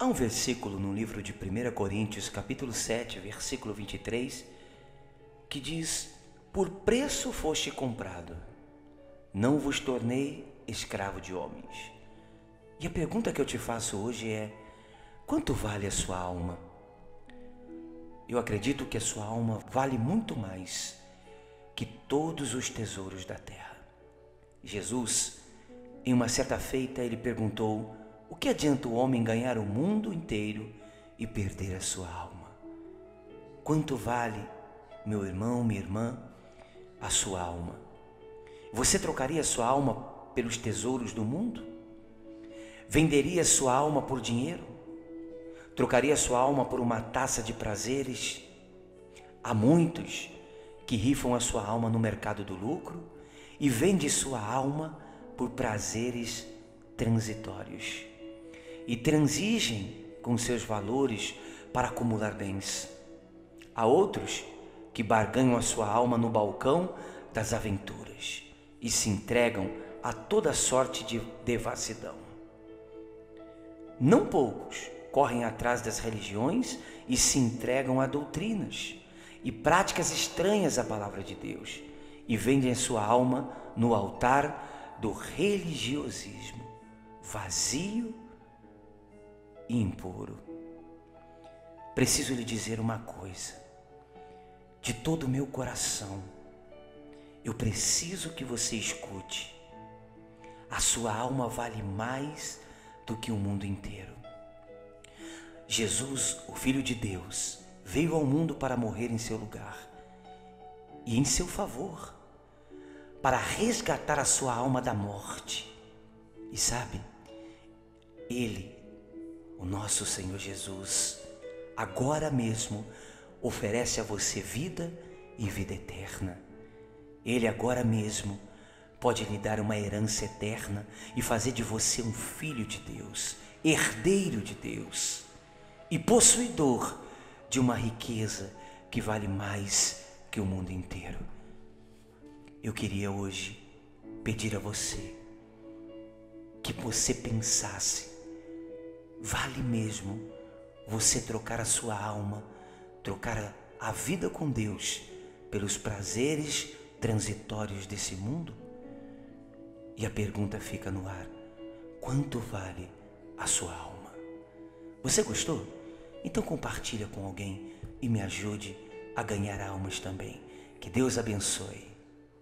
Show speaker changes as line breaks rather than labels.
Há um versículo no livro de 1 Coríntios, capítulo 7, versículo 23, que diz: Por preço foste comprado, não vos tornei escravo de homens. E a pergunta que eu te faço hoje é: quanto vale a sua alma? Eu acredito que a sua alma vale muito mais que todos os tesouros da terra. Jesus, em uma certa feita, ele perguntou: o que adianta o homem ganhar o mundo inteiro e perder a sua alma? Quanto vale, meu irmão, minha irmã, a sua alma? Você trocaria a sua alma pelos tesouros do mundo? Venderia a sua alma por dinheiro? Trocaria a sua alma por uma taça de prazeres? Há muitos que rifam a sua alma no mercado do lucro e vendem sua alma por prazeres transitórios e transigem com seus valores para acumular bens. Há outros que barganham a sua alma no balcão das aventuras e se entregam a toda sorte de devassidão. Não poucos correm atrás das religiões e se entregam a doutrinas e práticas estranhas à palavra de Deus e vendem a sua alma no altar do religiosismo vazio impuro. Preciso lhe dizer uma coisa, de todo o meu coração, eu preciso que você escute. A sua alma vale mais do que o mundo inteiro. Jesus, o Filho de Deus, veio ao mundo para morrer em seu lugar e em seu favor, para resgatar a sua alma da morte. E sabe, Ele o nosso Senhor Jesus, agora mesmo, oferece a você vida e vida eterna. Ele agora mesmo pode lhe dar uma herança eterna e fazer de você um filho de Deus, herdeiro de Deus e possuidor de uma riqueza que vale mais que o mundo inteiro. Eu queria hoje pedir a você que você pensasse Vale mesmo você trocar a sua alma, trocar a vida com Deus pelos prazeres transitórios desse mundo? E a pergunta fica no ar: quanto vale a sua alma? Você gostou? Então compartilha com alguém e me ajude a ganhar almas também. Que Deus abençoe.